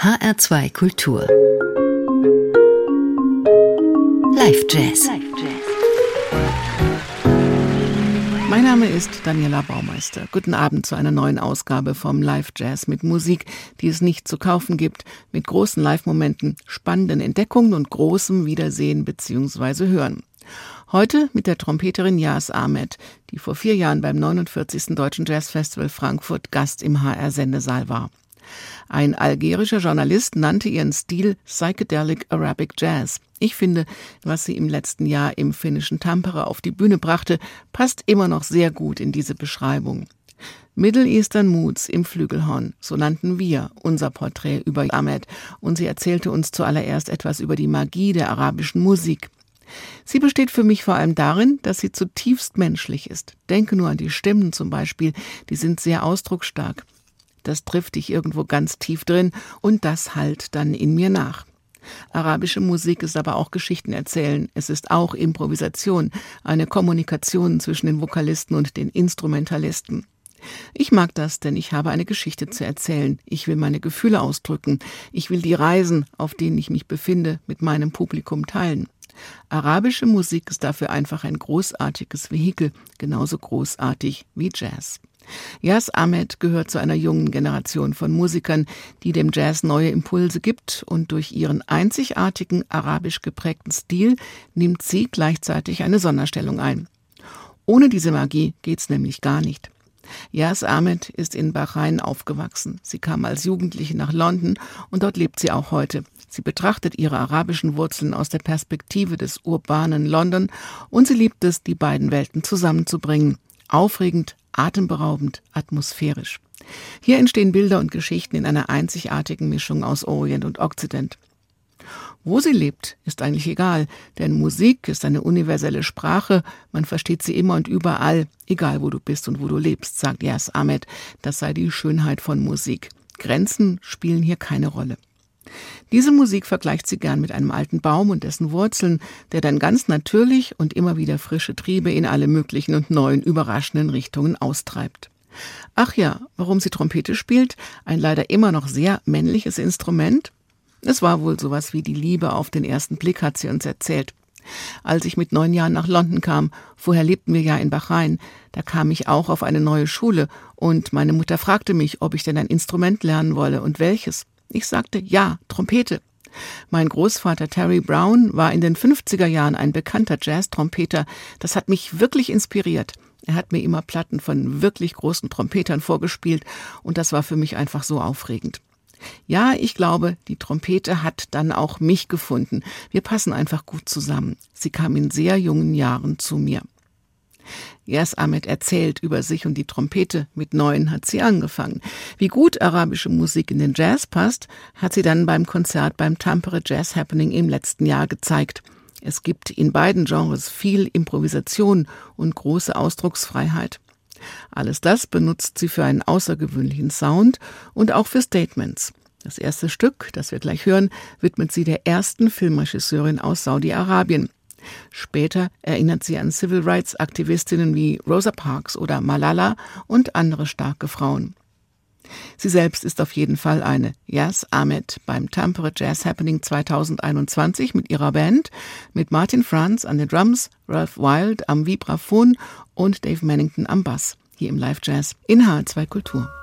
HR2 Kultur. Live Jazz. Mein Name ist Daniela Baumeister. Guten Abend zu einer neuen Ausgabe vom Live Jazz mit Musik, die es nicht zu kaufen gibt, mit großen Live-Momenten, spannenden Entdeckungen und großem Wiedersehen bzw. Hören. Heute mit der Trompeterin Yas Ahmed, die vor vier Jahren beim 49. Deutschen Jazzfestival Frankfurt Gast im HR-Sendesaal war. Ein algerischer Journalist nannte ihren Stil Psychedelic Arabic Jazz. Ich finde, was sie im letzten Jahr im finnischen Tampere auf die Bühne brachte, passt immer noch sehr gut in diese Beschreibung. Middle Eastern Moods im Flügelhorn, so nannten wir unser Porträt über Ahmed, und sie erzählte uns zuallererst etwas über die Magie der arabischen Musik. Sie besteht für mich vor allem darin, dass sie zutiefst menschlich ist. Denke nur an die Stimmen zum Beispiel, die sind sehr ausdrucksstark das trifft dich irgendwo ganz tief drin und das halt dann in mir nach. Arabische Musik ist aber auch Geschichten erzählen. Es ist auch Improvisation, eine Kommunikation zwischen den Vokalisten und den Instrumentalisten. Ich mag das, denn ich habe eine Geschichte zu erzählen. Ich will meine Gefühle ausdrücken. Ich will die Reisen, auf denen ich mich befinde, mit meinem Publikum teilen. Arabische Musik ist dafür einfach ein großartiges Vehikel, genauso großartig wie Jazz. Yas Ahmed gehört zu einer jungen Generation von Musikern, die dem Jazz neue Impulse gibt und durch ihren einzigartigen arabisch geprägten Stil nimmt sie gleichzeitig eine Sonderstellung ein. Ohne diese Magie geht's nämlich gar nicht. Yas Ahmed ist in Bahrain aufgewachsen. Sie kam als Jugendliche nach London und dort lebt sie auch heute. Sie betrachtet ihre arabischen Wurzeln aus der Perspektive des urbanen London und sie liebt es, die beiden Welten zusammenzubringen. Aufregend, atemberaubend, atmosphärisch. Hier entstehen Bilder und Geschichten in einer einzigartigen Mischung aus Orient und Okzident. Wo sie lebt, ist eigentlich egal, denn Musik ist eine universelle Sprache, man versteht sie immer und überall, egal wo du bist und wo du lebst, sagt Yas Ahmed, das sei die Schönheit von Musik. Grenzen spielen hier keine Rolle. Diese Musik vergleicht sie gern mit einem alten Baum und dessen Wurzeln, der dann ganz natürlich und immer wieder frische Triebe in alle möglichen und neuen überraschenden Richtungen austreibt. Ach ja, warum sie Trompete spielt, ein leider immer noch sehr männliches Instrument? Es war wohl sowas wie die Liebe auf den ersten Blick, hat sie uns erzählt. Als ich mit neun Jahren nach London kam, vorher lebten wir ja in Bahrain, da kam ich auch auf eine neue Schule und meine Mutter fragte mich, ob ich denn ein Instrument lernen wolle und welches. Ich sagte ja, Trompete. Mein Großvater Terry Brown war in den 50er Jahren ein bekannter Jazz-Trompeter. Das hat mich wirklich inspiriert. Er hat mir immer Platten von wirklich großen Trompetern vorgespielt und das war für mich einfach so aufregend. Ja, ich glaube, die Trompete hat dann auch mich gefunden. Wir passen einfach gut zusammen. Sie kam in sehr jungen Jahren zu mir. Yas Ahmed erzählt über sich und die Trompete. Mit neun hat sie angefangen. Wie gut arabische Musik in den Jazz passt, hat sie dann beim Konzert beim Tampere Jazz Happening im letzten Jahr gezeigt. Es gibt in beiden Genres viel Improvisation und große Ausdrucksfreiheit. Alles das benutzt sie für einen außergewöhnlichen Sound und auch für Statements. Das erste Stück, das wir gleich hören, widmet sie der ersten Filmregisseurin aus Saudi-Arabien. Später erinnert sie an Civil Rights Aktivistinnen wie Rosa Parks oder Malala und andere starke Frauen. Sie selbst ist auf jeden Fall eine Yas Ahmed beim Tampere Jazz Happening 2021 mit ihrer Band, mit Martin Franz an den Drums, Ralph Wild am Vibraphon und Dave Mannington am Bass, hier im Live Jazz in H2 Kultur.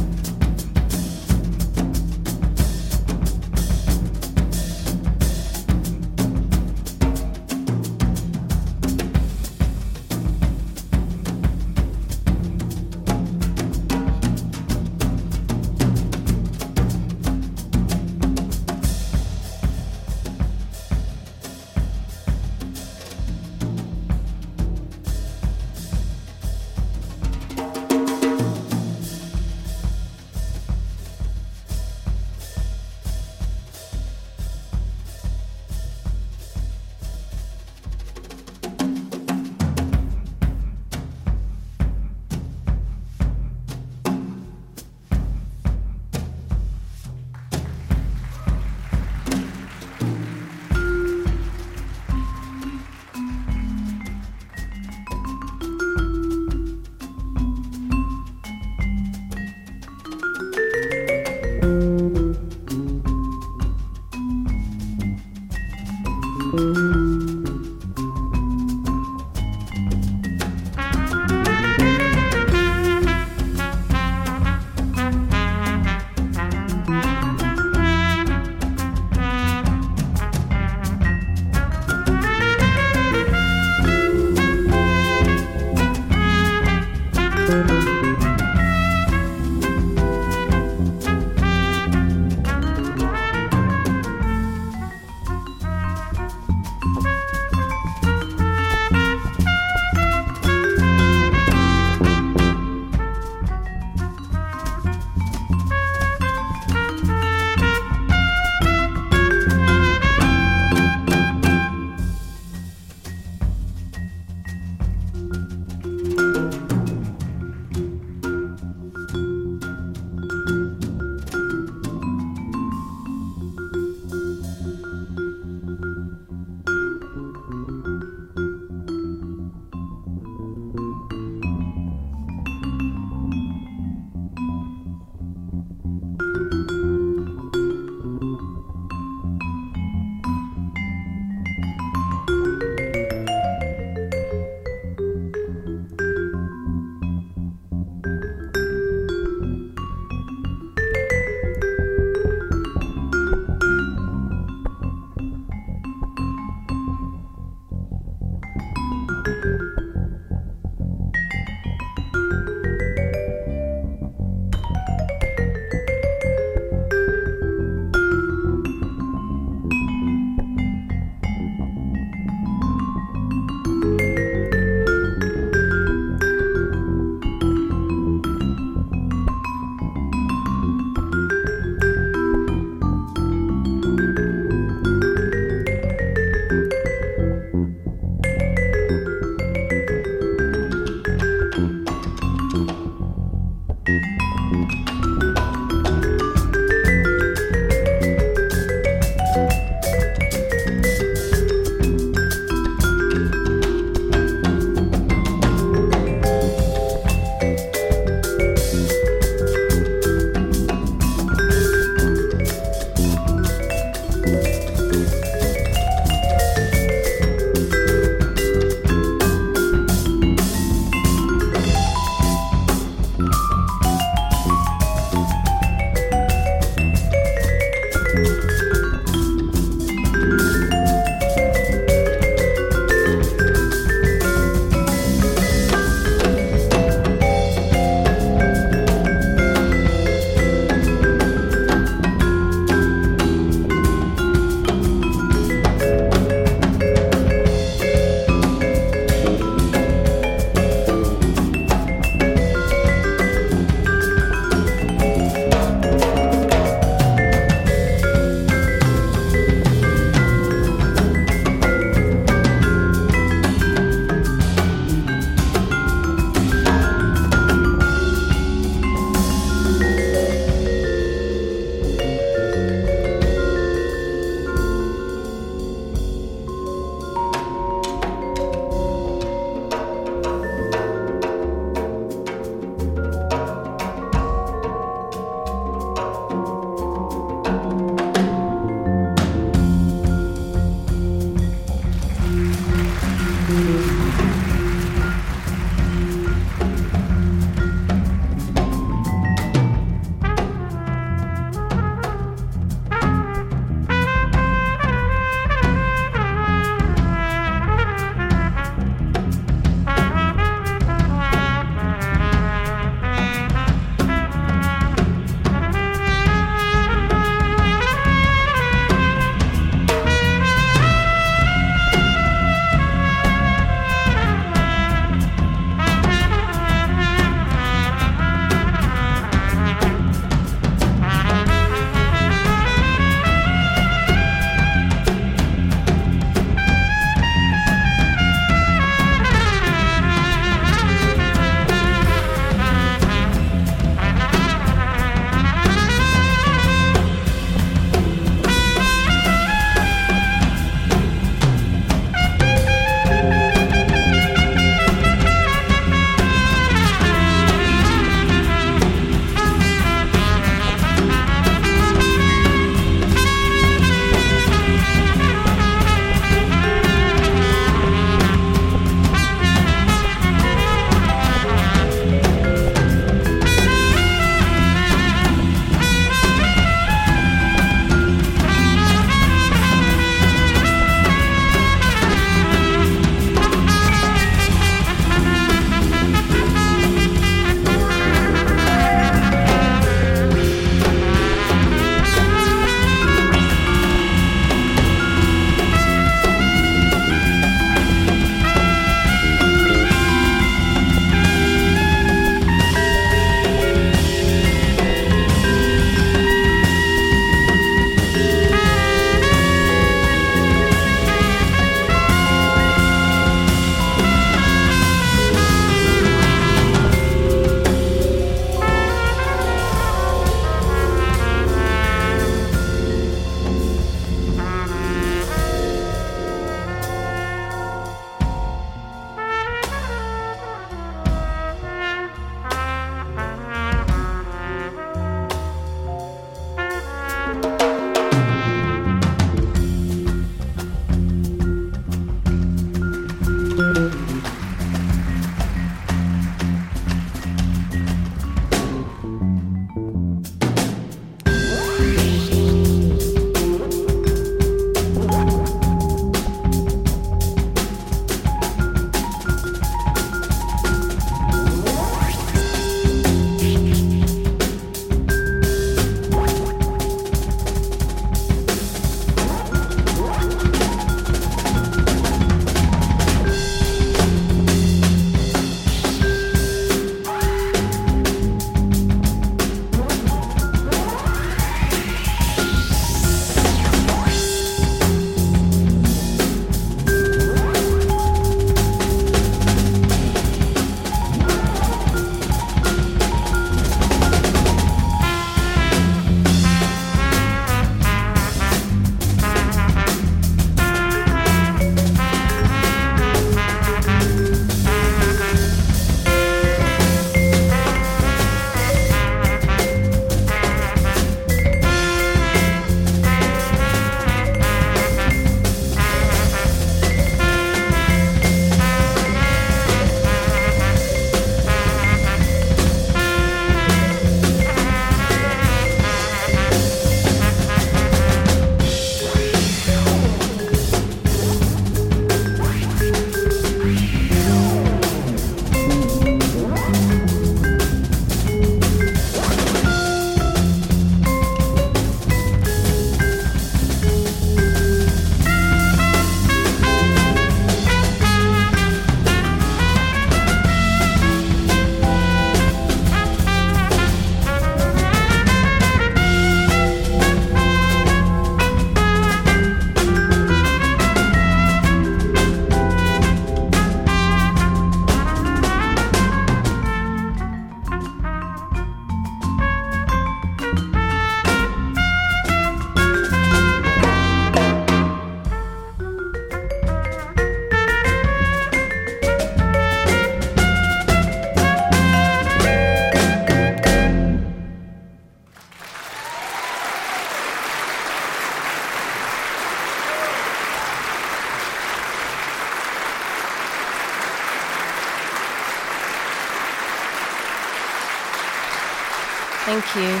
You.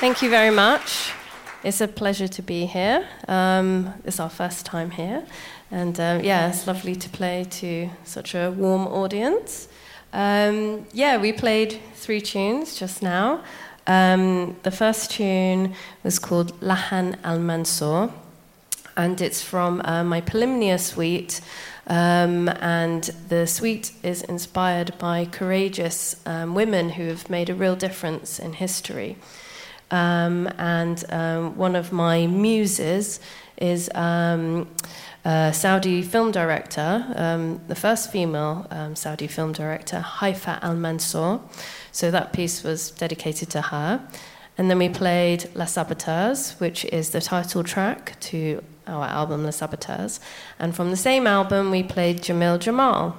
Thank you very much. It's a pleasure to be here. Um, it's our first time here. And um, yeah, it's lovely to play to such a warm audience. Um, yeah, we played three tunes just now. Um, the first tune was called Lahan al Mansur, and it's from uh, my Polymnia suite. Um, and the suite is inspired by courageous um, women who have made a real difference in history. Um, and um, one of my muses is um, a Saudi film director, um, the first female Saudi film director, Haifa Al Mansour. So that piece was dedicated to her. And then we played La Saboteurs, which is the title track to our album, La Saboteurs. And from the same album, we played Jamil Jamal.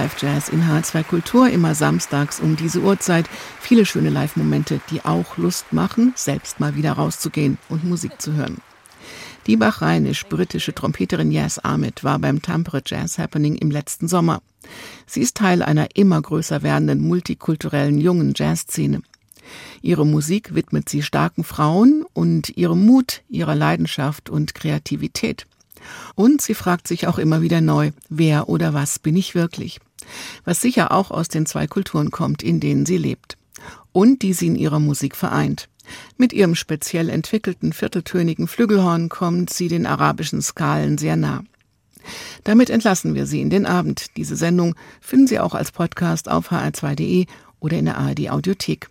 Den Live-Jazz in H2 Kultur immer samstags um diese Uhrzeit. Viele schöne Live-Momente, die auch Lust machen, selbst mal wieder rauszugehen und Musik zu hören. Die bachrheinisch-britische Trompeterin Yas Ahmed war beim Tampere Jazz Happening im letzten Sommer. Sie ist Teil einer immer größer werdenden multikulturellen jungen Jazzszene. Ihre Musik widmet sie starken Frauen und ihrem Mut, ihrer Leidenschaft und Kreativität. Und sie fragt sich auch immer wieder neu, wer oder was bin ich wirklich? Was sicher auch aus den zwei Kulturen kommt, in denen sie lebt. Und die sie in ihrer Musik vereint. Mit ihrem speziell entwickelten vierteltönigen Flügelhorn kommt sie den arabischen Skalen sehr nah. Damit entlassen wir Sie in den Abend. Diese Sendung finden Sie auch als Podcast auf hr2.de oder in der ARD Audiothek.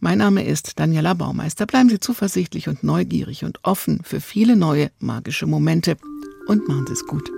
Mein Name ist Daniela Baumeister. Bleiben Sie zuversichtlich und neugierig und offen für viele neue magische Momente und machen Sie es gut.